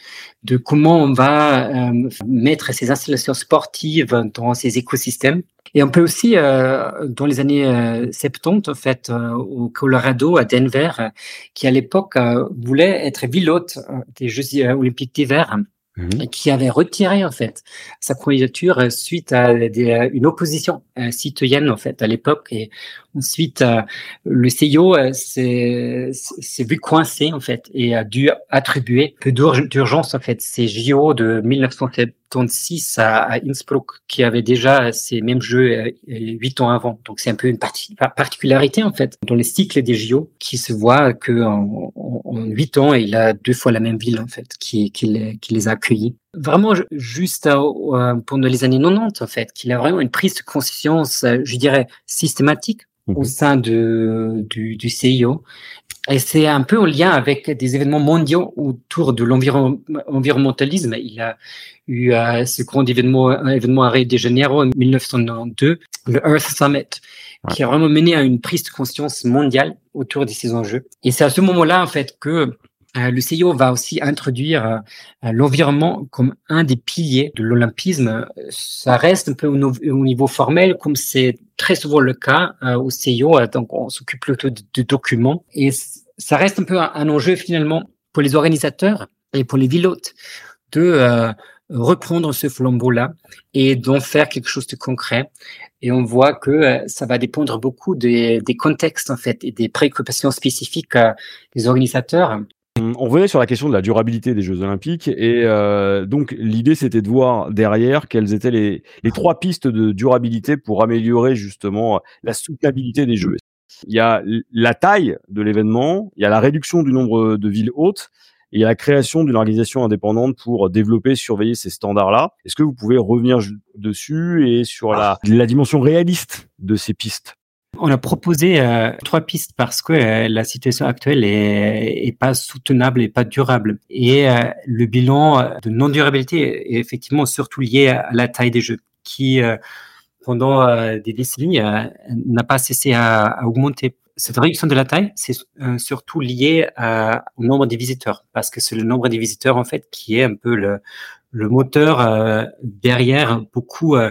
de comment on va mettre ces installations sportives dans ces écosystèmes. Et on peut aussi, euh, dans les années 70, euh, en fait, euh, au Colorado, à Denver, qui à l'époque voulait être pilote des Jeux olympiques d'hiver, Mhm. qui avait retiré en fait sa candidature suite à des, une opposition citoyenne en fait à l'époque et ensuite euh, le CIO s'est vu coincé en fait et a dû attribuer peu d'urgence en fait ces JO de 1976 à, Innsbruck qui avait déjà ces mêmes jeux huit ans avant donc c'est un peu une particularité en fait dans les cycles des JO qui se voit que en huit ans il a deux fois la même ville en fait qui, qui, les, qui les a accueillis. Vraiment juste euh, pendant les années 90 en fait, qu'il a vraiment une prise de conscience, euh, je dirais, systématique au mhm. sein de, du, du CIO. Et c'est un peu en lien avec des événements mondiaux autour de l'environnementalisme. Il a eu euh, ce grand événement, un événement à Rio de Janeiro en 1992, le Earth Summit, qui a vraiment mené à une prise de conscience mondiale autour de ces enjeux. Et c'est à ce moment-là, en fait, que euh, le CIO va aussi introduire euh, euh, l'environnement comme un des piliers de l'olympisme. Ça reste un peu au, niveau formel, comme c'est très souvent le cas au CIO. donc, on s'occupe plutôt de, documents. Et ça reste un peu un, enjeu finalement pour les organisateurs et pour les pilotes de reprendre ce flambeau-là et d'en faire quelque chose de concret. Et on voit que ça va dépendre beaucoup des, contextes en fait et des préoccupations spécifiques des organisateurs. On revenait sur la question de la durabilité des Jeux Olympiques et euh, donc l'idée c'était de voir derrière quelles étaient les, trois pistes de durabilité pour améliorer justement la soutenabilité des Jeux. Il y a la taille de l'événement, il y a la réduction du nombre de villes hautes et il y a la création d'une organisation indépendante pour développer, surveiller ces standards-là. Est-ce que vous pouvez revenir dessus et sur la dimension réaliste de ces pistes? On a proposé euh, trois pistes parce que euh, la situation actuelle est, pas soutenable et pas durable. Et euh, le bilan de non-durabilité est effectivement surtout lié à la taille des jeux, qui pendant des décennies n'a pas cessé à, augmenter. Cette réduction de la taille, c'est surtout lié au nombre des visiteurs, parce que c'est le nombre des visiteurs en fait qui est un peu le, le moteur euh, derrière beaucoup euh,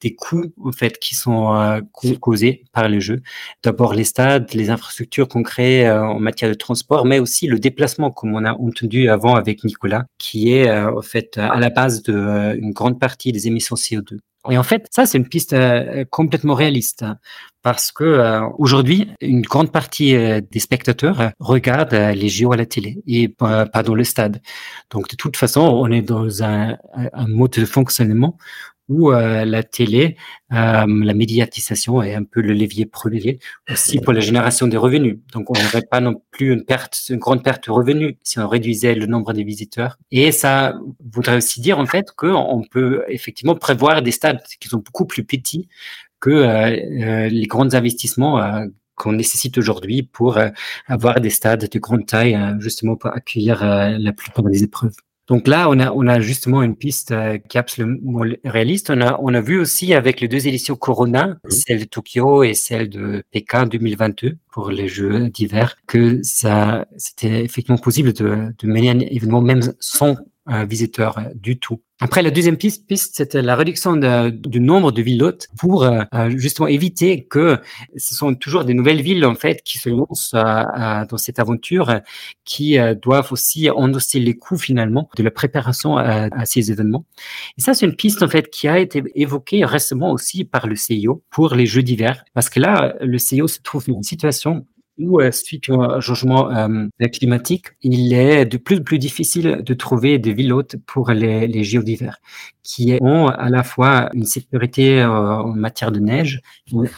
des coûts en fait qui sont euh, causés par les jeux. D'abord les stades, les infrastructures qu'on crée en matière de transport, mais aussi le déplacement, comme on a entendu avant avec Nicolas, qui est en fait à la base de une grande partie des émissions CO2. Et en fait, ça, c'est une piste euh, complètement réaliste parce que euh, aujourd'hui, une grande partie euh, des spectateurs regardent les JO à la télé et pas dans le stade. Donc, de toute façon, on est dans un, un mode de fonctionnement où euh, la télé, euh, la médiatisation est un peu le levier premier aussi pour la génération des revenus. Donc, on n'aurait pas non plus une perte, une grande perte de revenus si on réduisait le nombre des visiteurs. Et ça voudrait aussi dire en fait qu'on peut effectivement prévoir des stades qui sont beaucoup plus petits que euh, les grands investissements qu'on nécessite aujourd'hui pour avoir des stades de grande taille, justement pour accueillir la plupart des épreuves. Donc là, on a, on a justement une piste euh, qui est absolument réaliste. On a, on a vu aussi avec les deux éditions Corona, celle de Tokyo et celle de Pékin 2022 pour les Jeux d'hiver, que ça, c'était effectivement possible de, de mener un événement même sans euh, visiteurs euh, du tout. Après, la deuxième piste, piste c'était la réduction du nombre de villes hôtes pour euh, justement éviter que ce sont toujours des nouvelles villes en fait qui se lancent dans cette aventure, qui doivent aussi endosser les coûts finalement de la préparation à, ces événements. Et ça, c'est une piste en fait qui a été évoquée récemment aussi par le CIO pour les Jeux d'hiver, parce que là, le CIO se trouve dans une situation où, suite au changement climatique, il est de plus en plus difficile de trouver des villes hautes pour les, les qui ont à la fois une sécurité en matière de neige,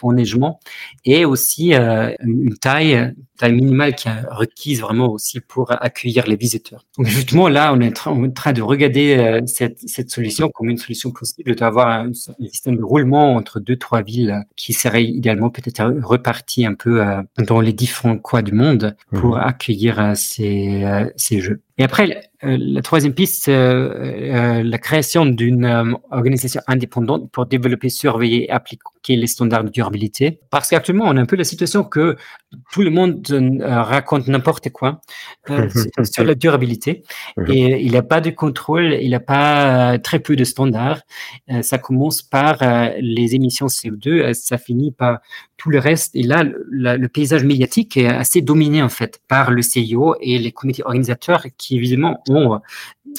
en neigement, et aussi une taille, minimale qui est requise vraiment aussi pour accueillir les visiteurs. Donc justement, là, on est en train de regarder cette, cette solution comme une solution possible d'avoir un, un, système de roulement entre deux, trois villes qui serait idéalement peut-être reparti un peu dans les différents coins du monde pour accueillir ces, ces jeux. Et après, euh, la troisième piste, euh, euh, la création d'une organisation indépendante pour développer, surveiller et appliquer les standards de durabilité. Parce qu'actuellement, on a un peu la situation que tout le monde raconte n'importe quoi sur la durabilité et il n'y a pas de contrôle, il n'y a pas très peu de standards. ça commence par les émissions CO2, ça finit par tout le reste. Et là, le paysage médiatique est assez dominé en fait par le CIO et les comités organisateurs qui évidemment ont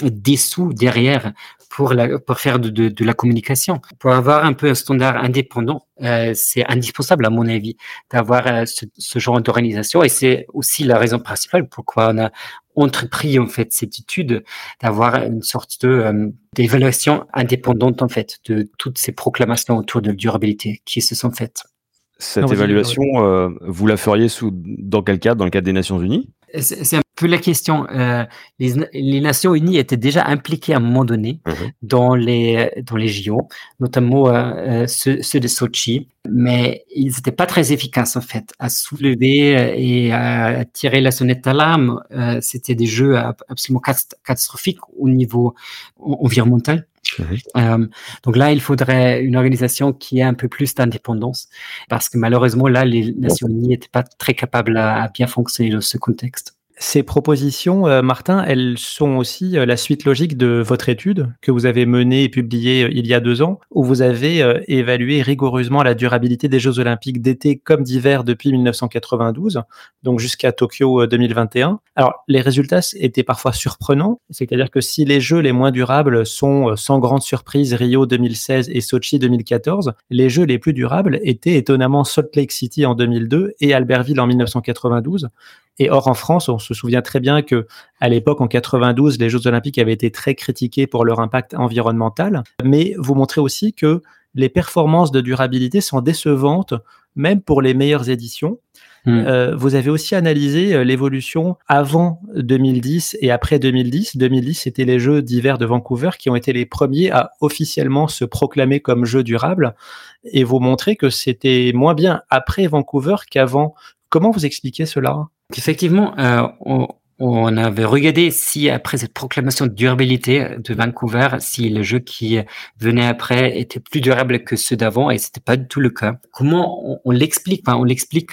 des sous derrière pour, la, pour faire de, de, de, la communication. Pour avoir un peu un standard indépendant, euh, c'est indispensable à mon avis d'avoir euh, ce, ce, genre d'organisation. Et c'est aussi la raison principale pourquoi on a entrepris en fait cette étude d'avoir une sorte de euh, d'évaluation indépendante en fait de toutes ces proclamations autour de la durabilité qui se sont faites. Cette évaluation, euh, vous la feriez sous dans quel cadre? Dans le cadre des Nations Unies? C'est peu la question. Euh, les, les, Nations Unies étaient déjà impliquées à un moment donné mmh dans les dans les JO, notamment euh, euh, ceux, ceux, de Sochi, mais ils n'étaient pas très efficaces en fait à soulever et à tirer la sonnette d'alarme. Euh, C'était des jeux absolument catastrophiques au niveau environnemental. Mmh euh, donc là, il faudrait une organisation qui ait un peu plus d'indépendance, parce que malheureusement, là, les Nations Unies n'étaient pas très capables à, à bien fonctionner dans ce contexte. Ces propositions, euh, Martin, elles sont aussi euh, la suite logique de votre étude que vous avez menée et publiée euh, il y a deux ans, où vous avez évalué rigoureusement la durabilité des Jeux olympiques d'été comme d'hiver depuis 1992, donc jusqu'à Tokyo 2021. Alors, les résultats étaient parfois surprenants, c'est-à-dire que si les Jeux les moins durables sont sans grande surprise Rio 2016 et Sochi 2014, les Jeux les plus durables étaient étonnamment Salt Lake City en 2002 et Albertville en 1992. Et or, en France, on se souvient très bien que à l'époque, en 92, les Jeux Olympiques avaient été très critiqués pour leur impact environnemental. Mais vous montrez aussi que les performances de durabilité sont décevantes, même pour les meilleures éditions. Hmm. Euh, vous avez aussi analysé euh, l'évolution avant 2010 et après 2010. 2010, c'était les Jeux d'hiver de Vancouver qui ont été les premiers à officiellement se proclamer comme Jeux durables. Et vous montrez que c'était moins bien après Vancouver qu'avant. Comment vous expliquez cela? Effectivement, euh, on, avait regardé si après cette proclamation de durabilité de Vancouver, si les jeux qui venaient après étaient plus durables que ceux d'avant, et c'était pas du tout le cas. Comment on, on l'explique? On l'explique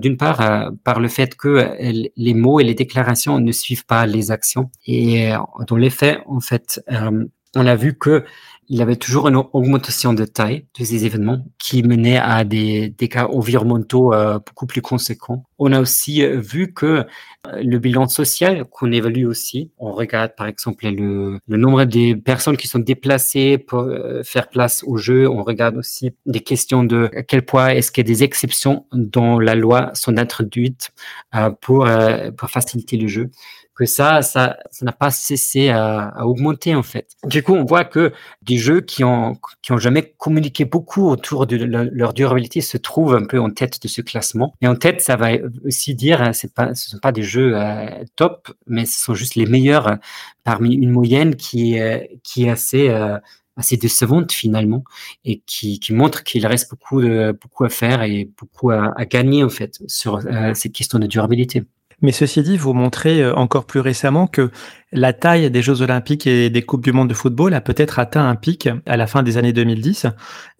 d'une part euh, par le fait que les mots et les déclarations ne suivent pas les actions, et euh, dans les faits, en fait, euh, on a vu que il avait toujours une augmentation de taille de ces événements qui menait à des, cas environnementaux euh, beaucoup plus conséquents. On a aussi euh, vu que euh, le bilan social qu'on évalue aussi, on regarde par exemple le, nombre des personnes qui sont déplacées pour faire place au jeu, on regarde aussi des questions de quel point est-ce qu'il y a des exceptions dont la loi sont introduites pour faciliter le jeu que ça, ça, ça n'a pas cessé à, à, augmenter en fait. Du coup, on voit que des jeux qui ont qui ont jamais communiqué beaucoup autour de leur durabilité se trouvent un peu en tête de ce classement. Et en tête, ça va aussi dire, hein, c'est pas, ce sont pas des jeux euh, top, mais ce sont juste les meilleurs euh, parmi une moyenne qui est qui est assez euh, assez décevante finalement et qui, qui montre qu'il reste beaucoup de, beaucoup à faire et beaucoup à gagner en fait sur cette question de durabilité. Mais ceci dit, vous montrez euh, encore plus récemment que la taille des Jeux Olympiques et des Coupes du Monde de football a peut-être atteint un pic à la fin des années 2010,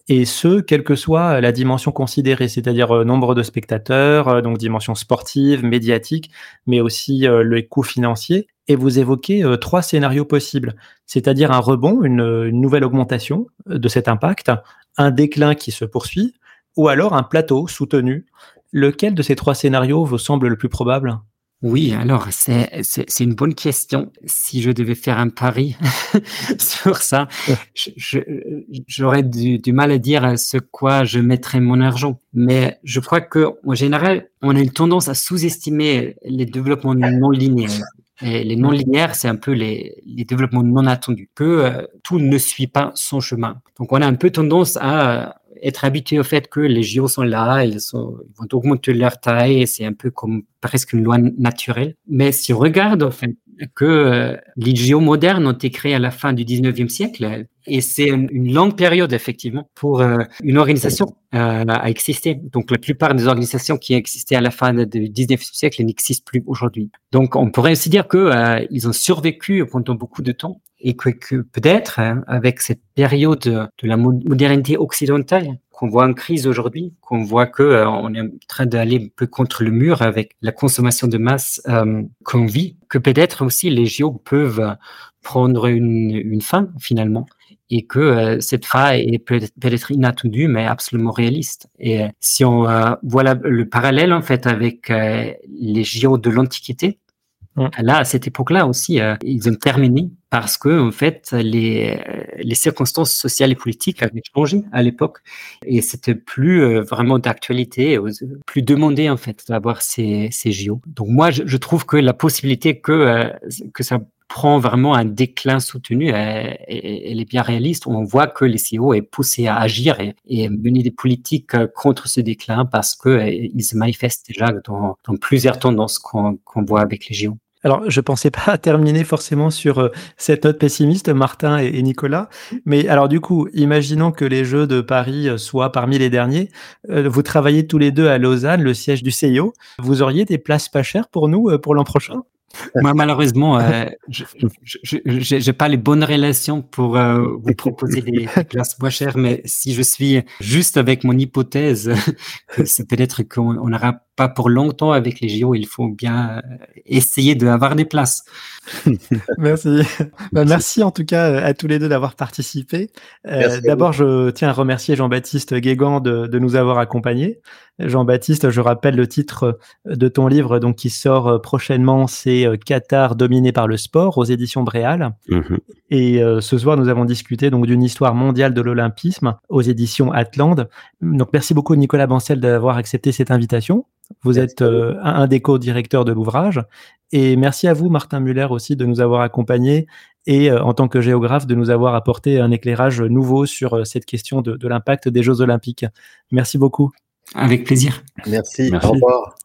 et ce, quelle que soit la dimension considérée, c'est-à-dire euh, nombre de spectateurs, euh, donc dimension sportive, médiatique, mais aussi le coût financier. Et vous évoquez trois scénarios possibles, c'est-à-dire un rebond, une, une nouvelle augmentation de cet impact, un déclin qui se poursuit, ou alors un plateau soutenu. Lequel de ces trois scénarios vous semble le plus probable? Oui, alors c'est c'est une bonne question. Si je devais faire un pari sur ça, j'aurais du, du, mal à dire ce quoi je mettrais mon argent. Mais je crois que en général, on a une tendance à sous-estimer les développements non linéaires. Et les non linéaires, c'est un peu les, les, développements non attendus, que euh, tout ne suit pas son chemin. Donc on a un peu tendance à être habitué au fait que les JO sont là, ils vont augmenter leur taille, c'est un peu comme presque une loi naturelle. Mais si on regarde en fait, que euh, les JO modernes ont été créés à la fin du 19e siècle, et c'est une, longue période effectivement pour euh, une organisation euh, à exister. Donc la plupart des organisations qui existaient à la fin du 19e siècle n'existent plus aujourd'hui. Donc on pourrait aussi dire que euh, ils ont survécu pendant beaucoup de temps et que, que peut-être hein, avec cette période de la modernité occidentale qu'on voit en crise aujourd'hui, qu'on voit que euh, on est en train d'aller un peu contre le mur avec la consommation de masse euh, qu'on vit, que peut-être aussi les JO peuvent prendre une, une fin finalement et que euh, cette fin est peut-être inattendue mais absolument réaliste. Et si on voit le parallèle en fait avec les JO de l'Antiquité. Là, à cette époque-là aussi, euh, ils ont terminé parce que en fait, les, les circonstances sociales et politiques avaient changé à l'époque et c'était plus euh, vraiment d'actualité, euh, plus demandé en fait d'avoir ces, ces JO. Donc moi, je, je, trouve que la possibilité que que ça prend vraiment un déclin soutenu, elle, est bien réaliste. On voit que les CEO est poussé à agir et, mener des politiques contre ce déclin parce que ils se manifestent déjà dans, dans plusieurs tendances qu'on voit avec les JO. Alors, je pensais pas terminer forcément sur euh, cette note pessimiste, Martin et, Nicolas. Mais alors, du coup, imaginons que les Jeux de Paris euh, soient parmi les derniers. Euh, vous travaillez tous les deux à Lausanne, le siège du CIO. Vous auriez des places pas chères pour nous pour l'an prochain? Moi, malheureusement, je n'ai pas les bonnes relations pour vous proposer des, places moins chères, mais si je suis juste avec mon hypothèse, c'est peut-être qu'on n'aura pas pour longtemps avec les JO. Il faut bien euh, essayer d'avoir des places. merci. Bah, merci en tout cas à tous les deux d'avoir participé. Euh, D'abord, je tiens à remercier Jean-Baptiste Guégan de, de, nous avoir accompagnés. Jean-Baptiste, je rappelle le titre de ton livre donc qui sort prochainement, c'est Qatar dominé par le sport aux éditions Bréal. Mhm. Et euh, ce soir, nous avons discuté donc d'une histoire mondiale de l'olympisme aux éditions Atlante. Donc merci beaucoup Nicolas Bancel d'avoir accepté cette invitation. Vous êtes euh, un des co-directeurs de l'ouvrage. Et merci à vous, Martin Muller, aussi, de nous avoir accompagnés et, euh, en tant que géographe, de nous avoir apporté un éclairage nouveau sur cette question de, de l'impact des Jeux Olympiques. Merci beaucoup. Avec plaisir. Merci. Merci. Au revoir.